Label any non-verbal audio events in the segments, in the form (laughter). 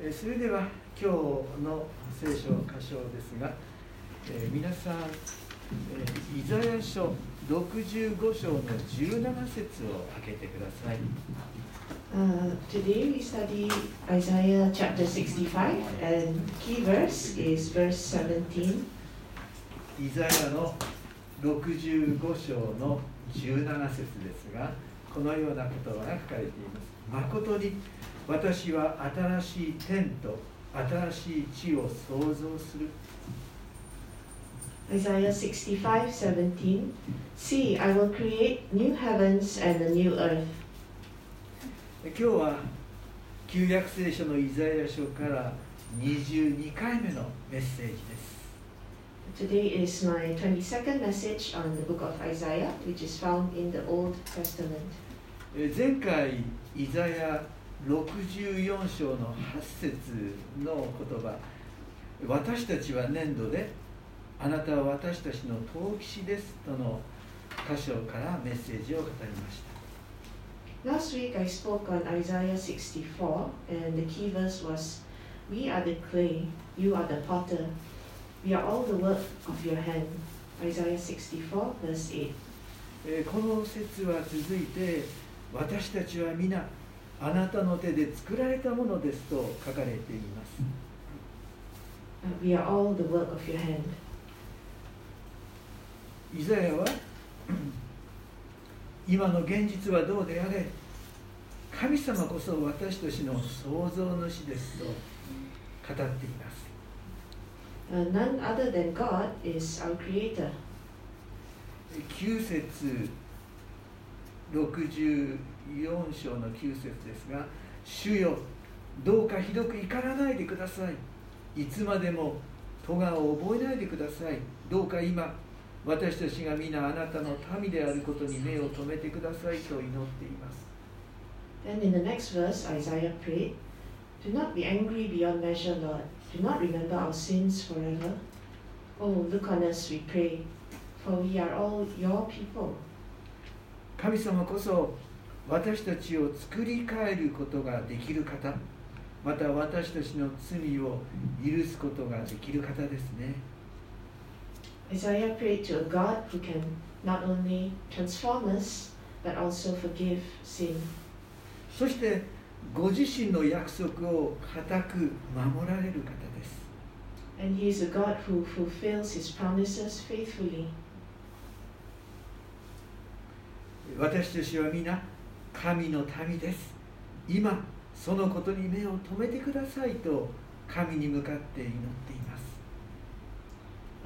えーそれでは今日の聖書箇所ですが、えー皆さん、えーイザヤ書65章の17節を開けてください。Uh, today we study Isaiah chapter 65 and key verse is verse 17. イザヤの65章の17節ですがこのような言葉が書かれています誠に私は新しい天と新しい地を創造する Isaiah 65 17. See, I will create new heavens and a new earth. 今日は旧約聖書のイザヤ書から22回目のメッセージです Today is my 22nd message on the book of Isaiah, which is found in the Old Testament. えー前回イザヤ64章の8節の言葉私たちは粘土であなたは私たちの陶器師ですとの箇所からメッセージを語りました Last week I spoke on Isaiah 64, and the key verse was We are the clay, you are the potter, we are all the work of your hand. Isaiah 64, verse 8. えーこの説は続いて私たちは皆あなたの手で作られたものですと書かれています Uh, we are all the work of your hand. イザヤは (clears throat) 今の現実はどうであれ神様こそ私たちの創造主ですと語っています Uh, none other than God is our creator. 9節64章の9節ですが「主よどうかひどく怒らないでください」「いつまでも咎を覚えないでください」「どうか今私たちが皆あなたの民であることに目を留めてください」と祈っています Then in the next verse, Isaiah prayed, Do not be angry beyond measure, Lord. Do not remember our sins forever. Oh, look on us, we pray, for we are all your people. 神様こそ私たちを作り変えることができる方また私たちの罪を許すことができる方ですね Isaiah prayed to a God who can not only transform us, but also forgive sin. そしてご自身の約束を固く守られる方です And He is a God who fulfills His promises faithfully. 私たちは皆神の民です今そのことに目を留めてくださいと神に向かって祈っています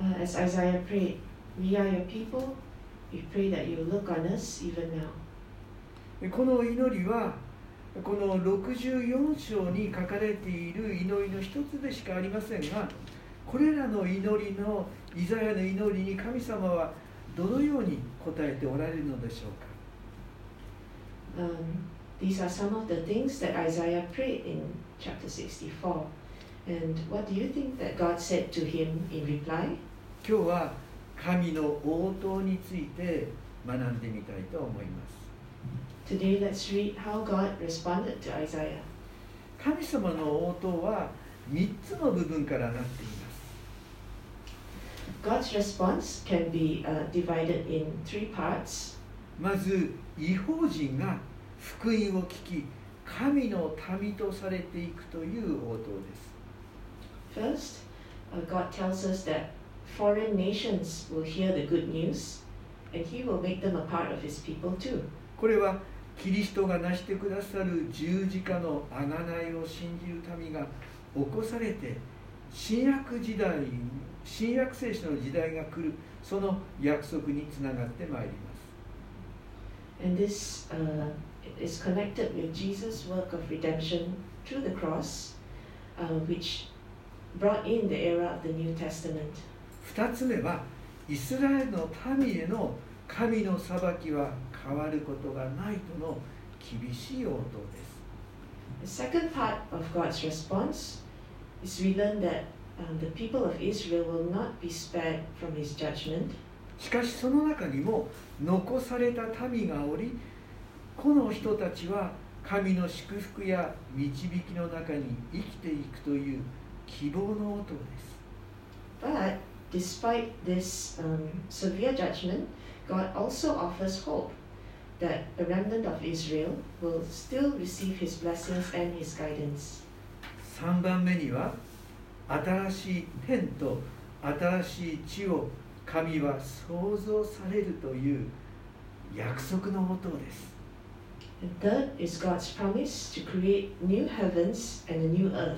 Uh, as Isaiah prayed, We are your people. We pray that you look on us even now. この祈りはこの64章に書かれている祈りの一つでしかありませんがこれらの祈りのイザヤの祈りに神様はどのように答えておられるのでしょうか？Um, these are some of the things that Isaiah prayed in chapter 64. And what do you think that God said to him in reply? 今日は神の応答について学んでみたいと思います Today, let's read how God responded to Isaiah. 神様の応答は3つの部分からなっています God's response can be uh, divided in three parts. まず異邦人が福音を聞き神の民とされていくという応答です。これはキリストが成してくださる十字架の贖いを信じる民が起こされて新約時代、新約聖書の時代が来るその約束につながってまいります。And this uh, is connected with Jesus' work of redemption through the cross, uh, which brought in the era of the New Testament. 2つ目はイスラエルの民への神の裁きは変わることがないとの厳しい応答です The second part of God's response is we learn that um, the people of Israel will not be spared from His judgment. しかしその中にも残された民がおりこの人たちは神の祝福や導きの中に生きていくという希望の音です But despite this um, severe judgment, God also offers hope that a remnant of Israel will still receive his blessings and his guidance. 3番目には新しい天と新しい地を神は創造されるという約束の音です third is God's promise to create new heavens and a new earth.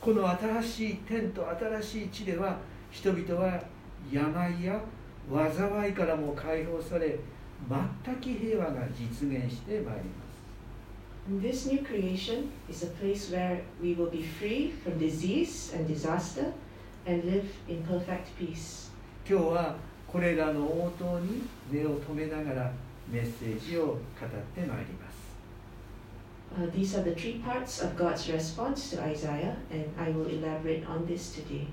この新しい天と新しい地では人々は病や災いからも解放され全く平和が実現してまいります this new creation is a place where we will be free from disease and disaster and live in perfect peace. 今日はこれらの応答に目を留めながらメッセージを語ってまいります。Uh, these are the three parts of God's response to Isaiah, and I will elaborate on this today.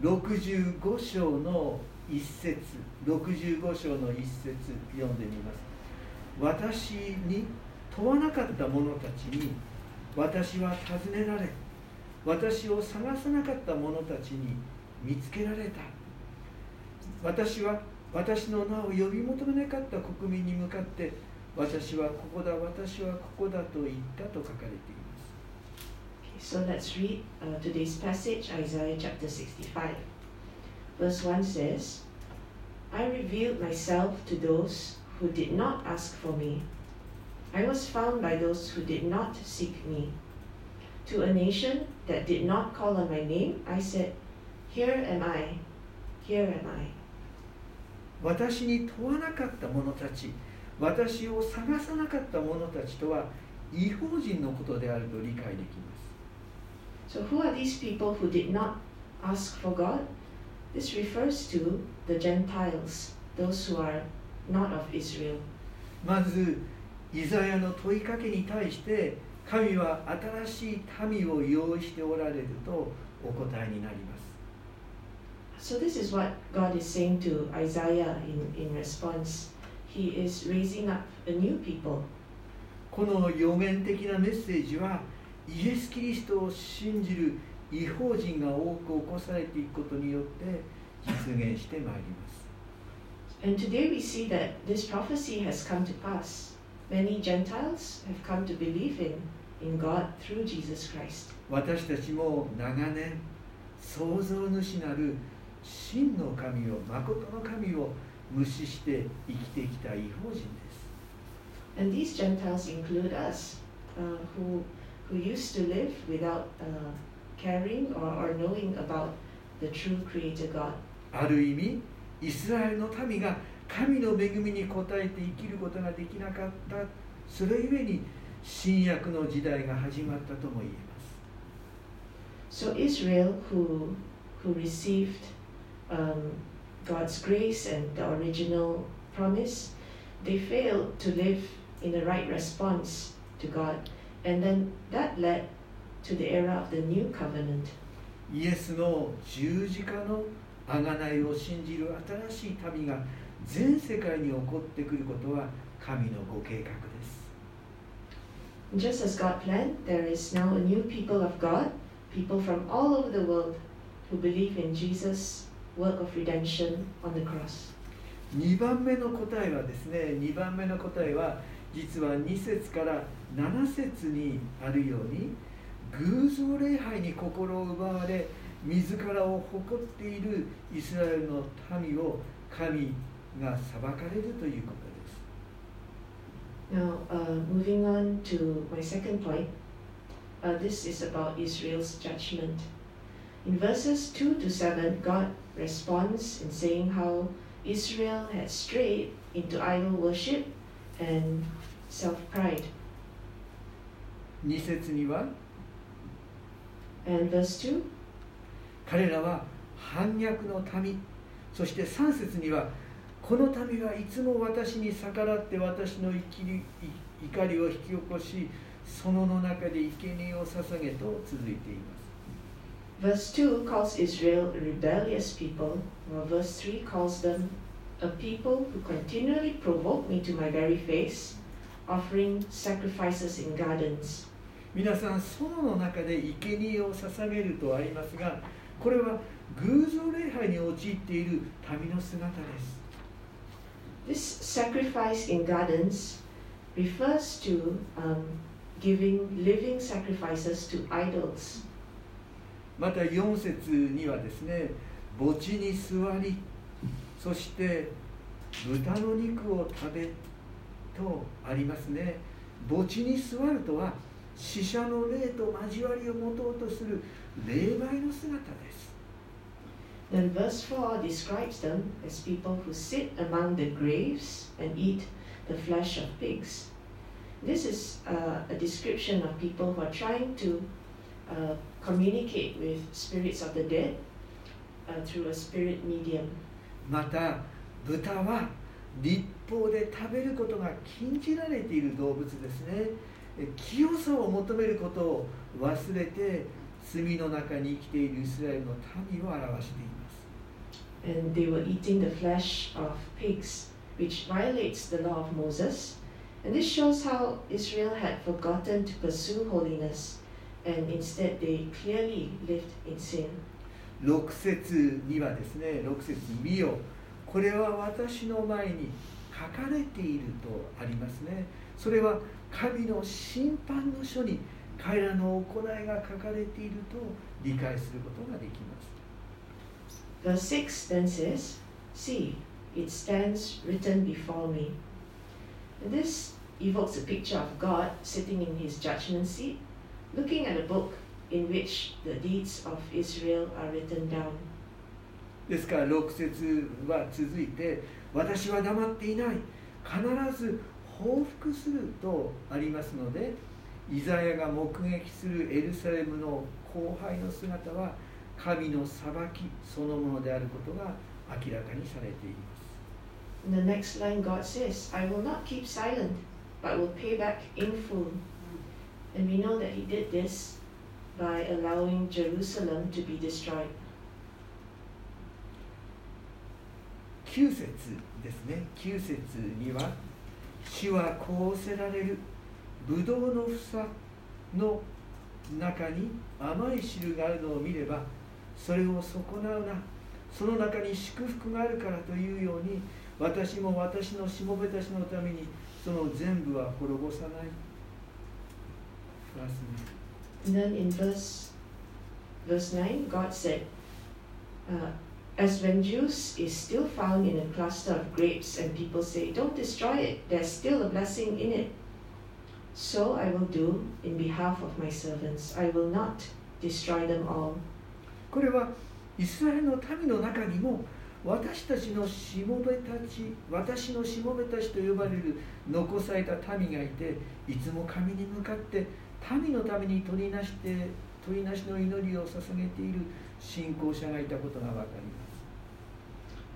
65章の一節65章の一節読んでみます。私に問わなかった者たちに私は尋ねられ私を探さなかった者たちに見つけられた私は私の名を呼び求めなかった国民に向かって私はここだ私はここだと言ったと書かれています so let's read uh, today's passage, Isaiah chapter 65. Verse 1 says, I revealed myself to those who did not ask for me. I was found by those who did not seek me. To a nation that did not call on my name, I said, Here am I, here am I. 私に問わなかった者たち私を探さなかった者たちとは違法人のことであると理解できます So, who are these people who did not ask for God? This refers to the Gentiles, those who are not of Israel. まずイザヤの問いかけに対して神は新しい民を用意しておられるとお答えになります So, this is what God is saying to Isaiah in, in response. He is raising up a new people. この予言的なメッセージはイエス・キリストを信じる違法人が多く起こされていくことによって実現してまいります And today we see that this prophecy has come to pass. Many Gentiles have come to believe in, in God through Jesus Christ. 私たちも長年創造主なる真の神を誠の神を無視して生きてきた違法人です And these Gentiles include us, uh, who, who used to live without uh, caring or, or knowing about the true Creator God. ある意味イスラエルの民が神の恵みに応えて生きることができなかったそれゆえに新約の時代が始まったとも言えます So Israel, who, who received um, God's grace and the original promise, they failed to live in the right response to God. And then that led to the era of the new covenant. イエスの十字架の贖いを信じる新しい民が全世界に起こってくることは神のご計画です And just as God planned, there is now a new people of God, people from all over the world who believe in Jesus' work of redemption on the cross. 2番目の答えはですね2番目の答えは実は2節から7節にあるように偶像礼拝に心を奪われ自らを誇っているイスラエルの民を神が裁かれるということです Now, uh, moving on to my second point, uh, this is about Israel's judgment. In verses 2 to 7, God responds in saying how Israel had strayed into idol worship and self pride. 2節には And verse 2, 彼らは反逆の民そして3節にはこの民はいつも私に逆らって私の怒りを引き起こしそのの中で生贄を捧げと続いています verse 2 calls Israel a rebellious people, while verse 3 calls them a people who continually provoke me to my very face, offering sacrifices in gardens. 皆さん園の中で生贄を捧げるとありますがこれは偶像礼拝に陥っている民の姿です This sacrifice in gardens refers to um, giving living sacrifices to idols. また4節にはですね墓地に座りそして豚の肉を食べとありますね墓地に座るとは死者の霊と交わりを持とうとする霊媒の姿です Then verse 4 describes them as people who sit among the graves and eat the flesh of pigs. This is uh, a description of people who are trying to uh, communicate with spirits of the dead uh, through a spirit medium. また豚は立法で食べることが禁じられている動物ですねえ清さを求めることを忘れて罪の中に生きているイスラエルの民を表しています And they were eating the flesh of pigs, which violates the law of Moses. And this shows how Israel had forgotten to pursue holiness, and instead they clearly lived in sin. 6節にはですね6節見よこれは私の前に書かれているとありますねそれは神の審判の書に彼らの行いが書かれていると理解することができます Verse 6 then says, See, it stands written before me. And this evokes a picture of God sitting in his judgment seat, looking at a book in which the deeds of Israel are written down. ですから6節は続いて私は黙っていない必ず報復するとありますのでイザヤが目撃するエルサレムの後輩の姿は神の裁きそのものであることが明らかにされています In the next line, God says, I will not keep silent, but will pay back in full. And we know that he did this by allowing Jerusalem to be destroyed. 9節ですね。9節には主はこうせられるブドウの房の中に甘い汁があるのを見ればそれを損なうな。その中に祝福があるからというように私も私のしもべたちのためにその全部は滅ぼさない。And then in verse verse 9, God said, uh, As when juice is still found in a cluster of grapes, and people say, Don't destroy it, there's still a blessing in it. So I will do in behalf of my servants. I will not destroy them all. これはイスラエルの民の中にも私たちのしもべたち私のしもべたちと呼ばれる残された民がいていつも神に向かって民のために取りなして取りなしの祈りを捧げている信仰者がいたことが分かります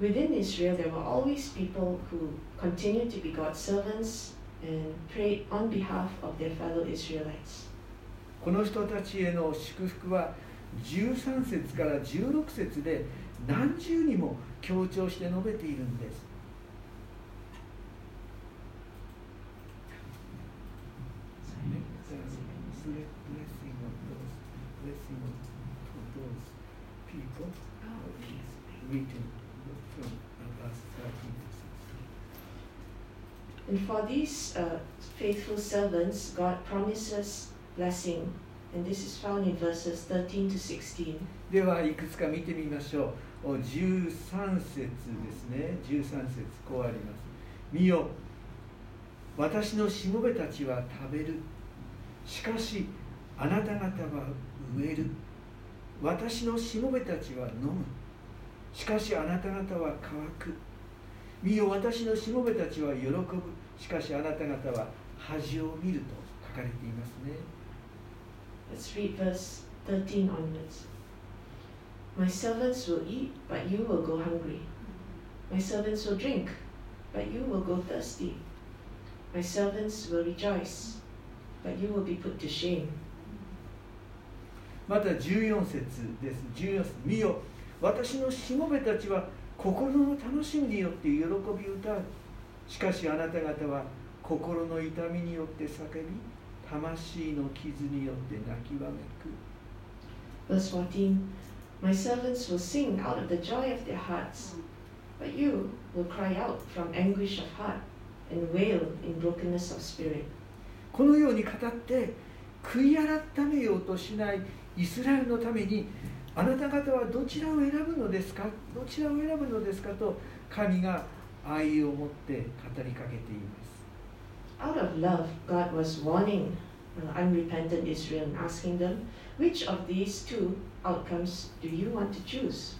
Within Israel, there were always people who continued to be God's servants and prayed on behalf of their fellow Israelites. この人たちへの祝福は13節から16節で何重にも強調して述べているんです。ね blessing of those blessing of those people written from verse 13 And for these uh, faithful servants, God promises blessing. And this is found in verses 13 to 16. ではいくつか見てみましょう。お13節ですね。13節こうあります。見よ。私のしもべたちは食べる。しかしあなた方は植える。私のしもべたちは飲む。しかしあなた方は乾く。見よ私のしもべたちは喜ぶ。しかしあなた方は恥を見ると書かれていますね Let's read verse 13 onwards. My servants will eat, but you will go hungry. My servants will drink, but you will go thirsty. My servants will rejoice, but you will be put to shame. また14節です14節見よ私のしもべたちは心の楽しみによって喜び歌うしかしあなた方は心の痛みによって叫び魂の傷によって泣きわめく Verse 14 My servants will sing out of the joy of their hearts, but you will cry out from anguish of heart and wail in brokenness of spirit. このように語って悔い改めようとしないイスラエルのためにあなた方はどちらを選ぶのですかどちらを選ぶのですかと神が愛を持って語りかけています Out of love, God was warning uh, unrepentant Israel and asking them, Which of these two outcomes do you want to choose?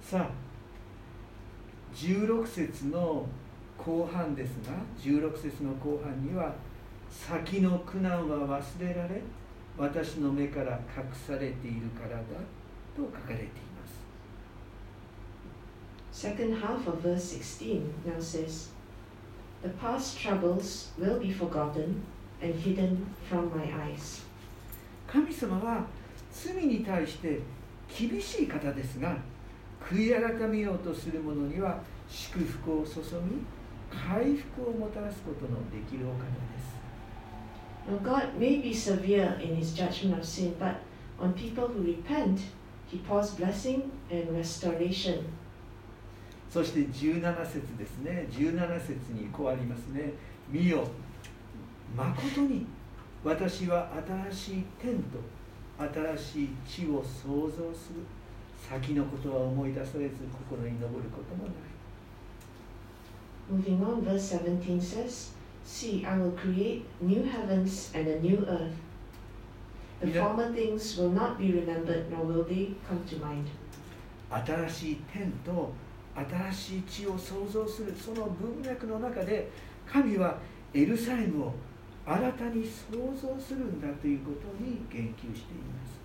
さあ16節の後半ですが16節の後半には先の苦難は忘れられ私の目から隠されているからだと書かれています Second half of verse 16 now says, The past troubles will be forgotten and hidden from my eyes. 神様は罪に対して厳しい方ですが悔い改めようとする者には祝福を注ぎ回復をもたらすことのできるお方です Now, God may be severe in his judgment of sin, but on people who repent, he pours blessing and restoration. そして17節ですね17節にこうありますね見よ誠に私は新しい天と新しい地を創造する先のことは思い出されず心に昇ることもない Moving on, verse 17 says, See, I will create new heavens and a new earth. The former things will not be remembered, nor will they come to mind. 新しい天と新しい地を創造する。その文脈の中で神はエルサレムを新たに創造するんだということに言及しています。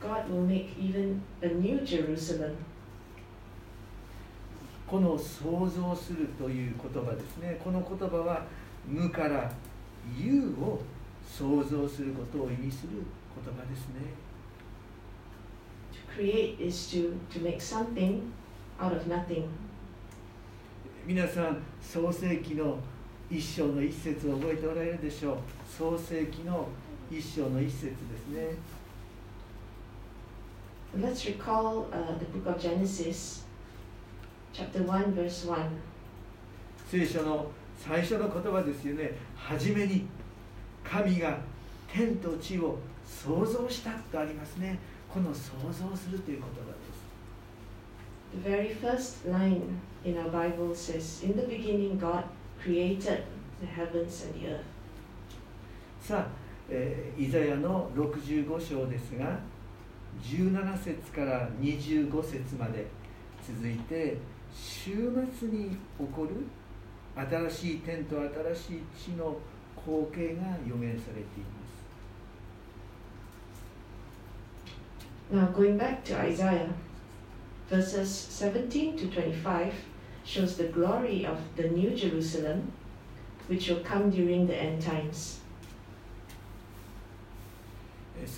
God will make even a new Jerusalem. この創造するという言葉ですね。この言葉は無から有を創造することを意味する言葉ですね。To create is to, to make something out of nothing. 皆さん創世記の一章の一節を覚えておられるでしょう。創世記の一章の一節ですね。Let's recall uh, the book of Genesis, chapter 1, verse 1. 聖書の最初の言葉ですよね。初めに神が天と地を創造したとありますね。この創造するという言葉です very first line in our Bible says, In the beginning, God created the heavens and the earth. さあ、えーイザヤの65章ですが17節から25節まで続いて週末に起こる新しい天と新しい地の光景が予言されています Now, going back to Isaiah, verses 17 to 25 shows the glory of the New Jerusalem, which will come during the end times.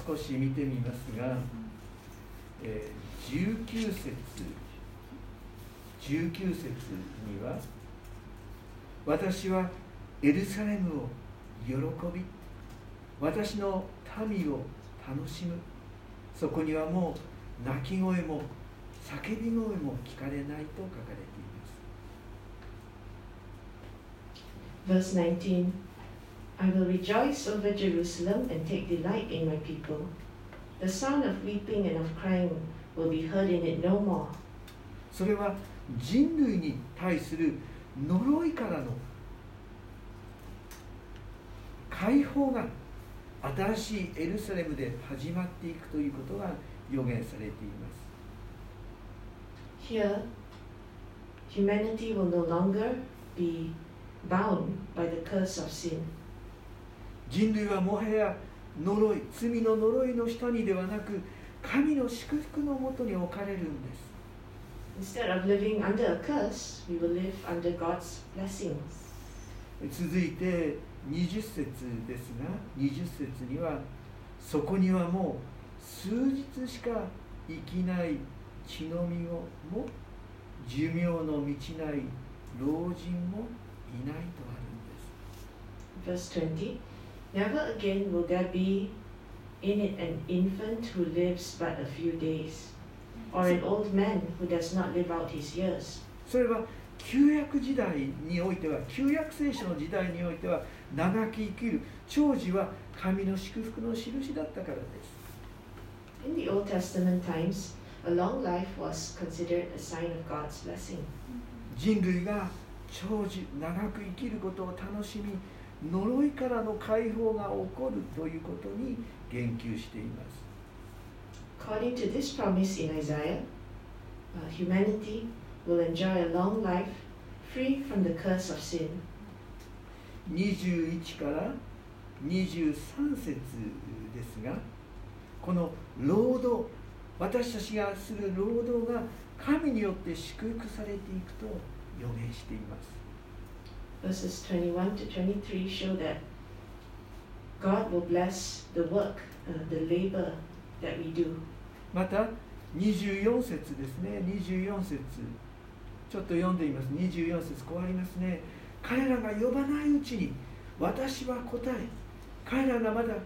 少し見てみますが、えー19節19節には私はエルサレムを喜び私の民を楽しむそこにはもう泣き声も叫び声も聞かれないと書かれています Verse 19 I will rejoice over Jerusalem and take delight in my people. The sound of weeping and of crying will be heard in it no more. それは人類に対する呪いからの解放が新しいエルサレムで始まっていくということが予言されています Here, humanity will no longer be bound by the curse of sin. 人類はもはや呪い罪の呪いの下にではなく神の祝福のもとに置かれるんです Instead of living under a curse, we will live under God's blessings. 続いて20節ですが20節にはそこにはもう数日しか生きない血のみをも寿命の満ちない老人もいないとあるんです Verse 20 Never again will there be in it an infant who lives but a few days, or an old man who does not live out his years. それは旧約時代においては旧約聖書の時代においては長き生きる長寿は神の祝福の印だったからです In the Old Testament times, a long life was considered a sign of God's blessing. 人類が長寿長く生きることを楽しみ呪いからの解放が起こるということに言及しています According to this promise in Isaiah, uh, humanity will enjoy a long life free from the curse of sin. 21から23節ですがこの労働私たちがする労働が神によって祝福されていくと予言しています。Verses 21 to 23 show that God will bless the work, uh, the labor that we do. また24節ですね。24節。ちょっと読んでみます。24節こうありますね。彼らが呼ばないうちに私は答え彼らがまだ語っ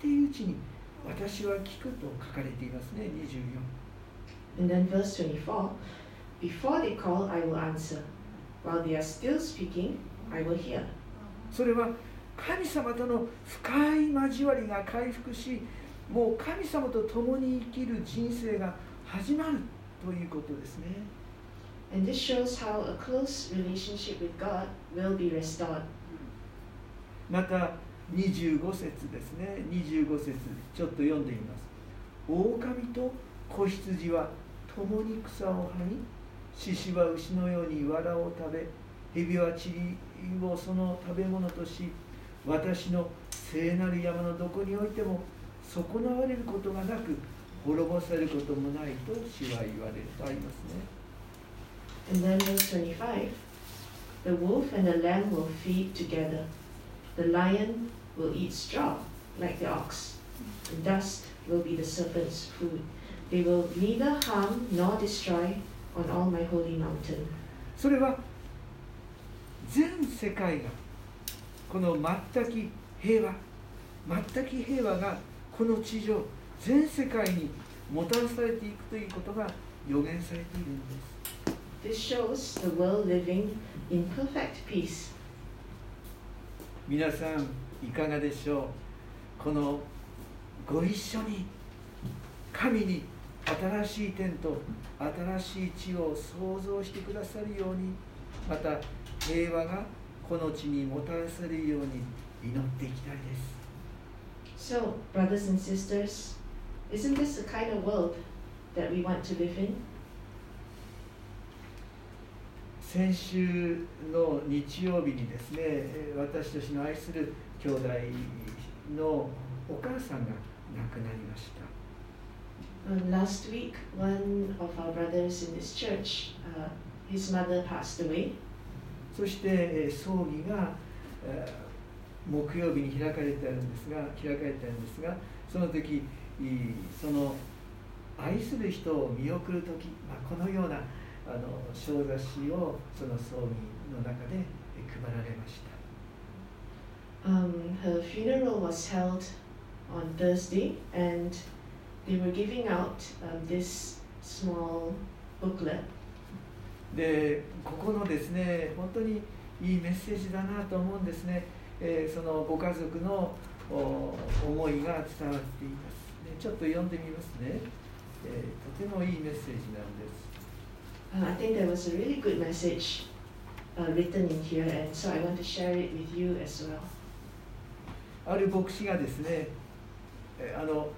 ているうちに私は聞くと書かれていますね And then verse 24 Before they call, I will answer. While they are still speaking, I will hear. 24それは神様との深い交わりが回復しもう神様と共に生きる人生が始まるということですね And this shows how a close relationship with God will be restored. また25節ですね。25節ちょっと読んでみます。狼と子羊は共に草をはみ獅子は牛のように藁を食べ蛇は塵をその食べ物とし私の聖なる山のどこにおいても損なわれることがなく滅ぼされることもないと主は言われてありますね。And then verse 25 The wolf and the lamb will feed together. The lion will eat straw like the ox. And dust will be the serpent's food. They will neither harm nor destroy on all my holy mountain. それは全世界がこの全き平和全き平和がこの地上全世界にもたらされていくということが予言されているんです This shows the world living in perfect peace. 皆さんいかがでしょう？このご一緒に神に新しい天と新しい地を創造してくださるようにまた平和がこの地にもたらされるように祈っていきたいです So, brothers and sisters, isn't this the kind of world that we want to live in? 先週の日曜日にですねえー私たちの愛する兄弟のお母さんが亡くなりました Um, last week, one of our brothers in this church, uh, his mother passed away. そしてえー葬儀がえー木曜日に開かれてあるんですが開かれてあるんですがその時その愛する人を見送る時、まあ、このようなあの小雑誌をその葬儀の中でえー配られました Um, her funeral was held on Thursday, and they were giving out um, this small booklet. でここのですね本当にいいメッセージだなと思うんですね、えーそのご家族のお思いが伝わっています、ね、ちょっと読んでみますね、えーとてもいいメッセージなんです Uh, I think there was a really good message uh, written in here, and so I want to share it with you as well. ある牧師がですねあの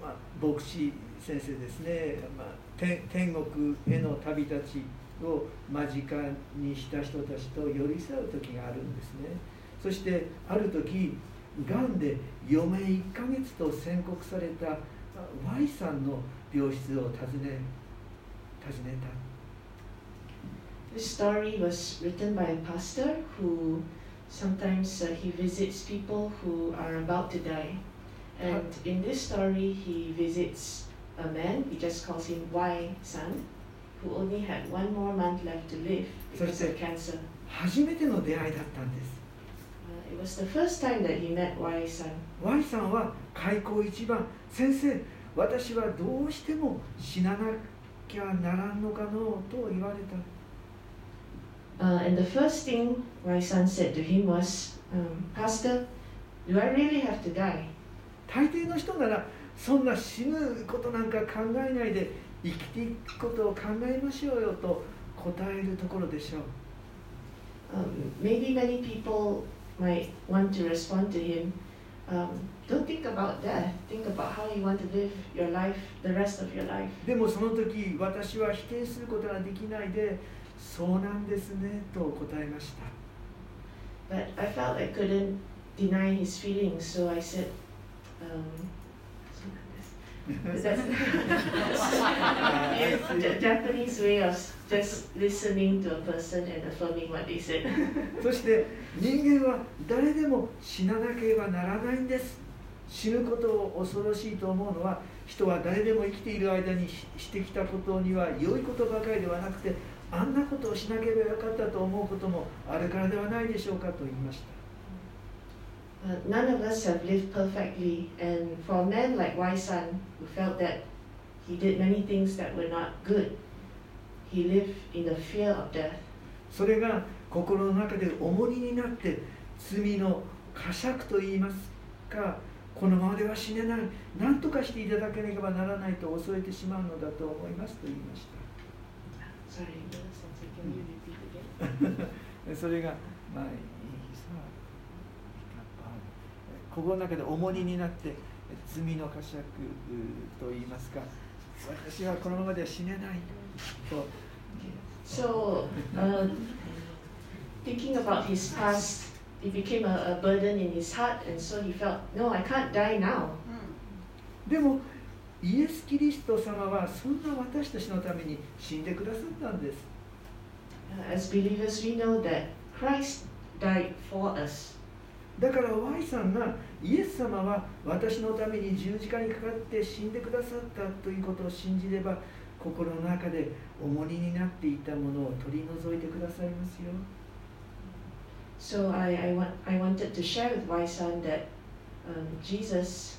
まあ、牧師先生ですね、まあ、天天国への旅立ちを間近にした人たちと寄り添う時があるんですね。そしてある時がんで余命1ヶ月と宣告された Y さんの病室を訪ね訪ねた。This story was written by a pastor who sometimes uh, he visits people who are about to die. And in this story, he visits a man, he just calls him Y San, who only had one more month left to live because of cancer. 初めての出会いだったんです Uh, it was the first time that he met Y さん。 Y さんは開口一番先生私はどうしても死ななきゃならんのかのと言われた Uh, And the first thing Y さん said to him was, um, Pastor, do I really have to die? 大抵の人ならそんな死ぬことなんか考えないで生きていくことを考えましょうよと答えるところでしょう Um, maybe many people might want to respond to him, um, don't think about death. Think about how you want to live your life, the rest of your life. でもその時私は否定することができないでそうなんですねと答えました。そして人間は誰でも死ななければならないんです。死ぬことを恐ろしいと思うのは人は誰でも生きている間にしてきたことには良いことばかりではなくてあんなことをしなければよかったと思うこともあるからではないでしょうかと言いました。それが心の中で重荷になって罪の呵責と言いますかこのままでは死ねない何とかしていただければならないと恐れてしまうのだと思いますと言いました。Sorry, can you repeat again? それが、まあ、いいさ心の中で重荷になって罪の呵責と言いますか私はこのままでは死ねないと So, uh, thinking about his past, it became a, a burden in his heart, and so he felt, no, I can't die now. でもイエス・キリスト様はそんな私たちのために死んでくださったんです Uh, as believers, we know that Christ died for us. だから Y さんがイエス様は私のために十字架にかかって死んでくださったということを信じれば心の中で重荷になっていたものを取り除いてくださいますよ So I, I, want, I wanted to share with Y-san that um, Jesus,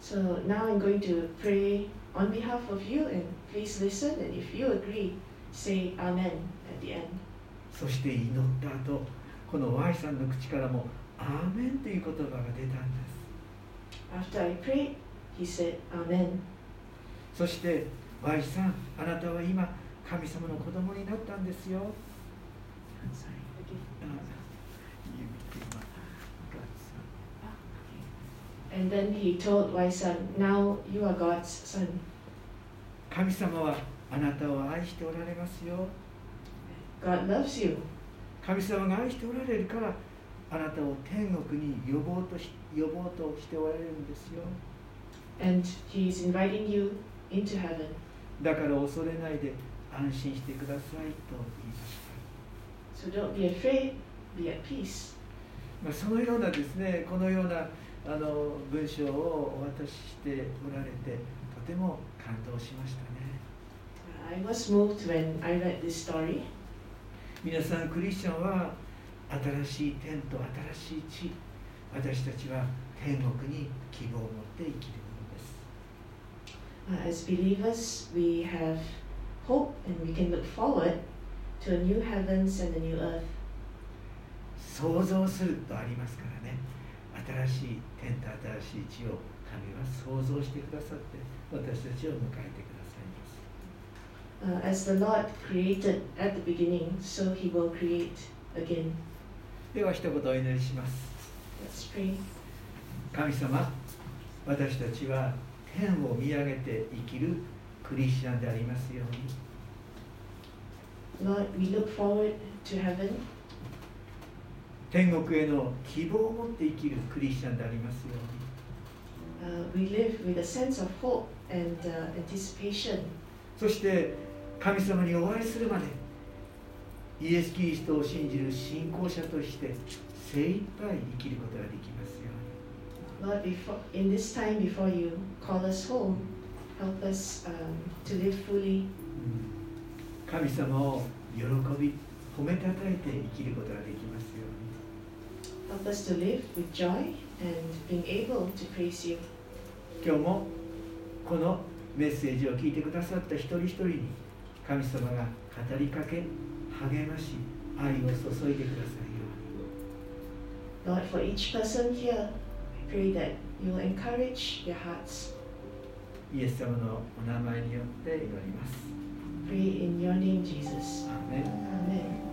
So now I'm going to pray on behalf of you and please listen and if you agree, say Amen at the end. そして祈った後この Y さんの口からも「アーメン」という言葉が出たんです After I prayed, he said Amen. そして Y さんあなたは今神様の子供になったんですよ Sorry, again. あ指って今 God's son 神様はあなたを愛しておられますよ。神様が愛しておられるからあなたを天国に呼ぼうとし,呼ぼうとしておられるんですよ。だから恐れないで安心してくださいと言いまし。そのようなですね、このような。あの文章をお渡ししておられてとても感動しましたね I was moved when I read this story. 皆さんクリスチャンは新しい天と新しい地私たちは天国に希望を持って生きるものです Uh, as believers, we have hope and we can look forward to a new heavens and a new earth. 想像するとありますからね新しい天と新しい地を神は想像してくださって私たちを迎えてくださいます Uh, as the Lord created at the beginning, so he will create again. では一言お祈りします Let's pray. 神様私たちは天を見上げて生きるクリスチャンでありますように Lord, we look forward to heaven. 天国への希望を持って生きるクリスチャンでありますように。そして神様にお会いするまで、イエス・キリストを信じる信仰者として精一杯生きることができますように。神様を喜び、褒めたたえて生きることができます。Help us to live with joy and being able to praise you. 今日もこのメッセージを聞いてくださった一人一人に神様が語りかけ励まし愛を注いでくださいよ Lord, for each person here, I pray that you will encourage their hearts. うにイエス様のお名前によって祈ります Pray in your name, Jesus. アーメン Amen.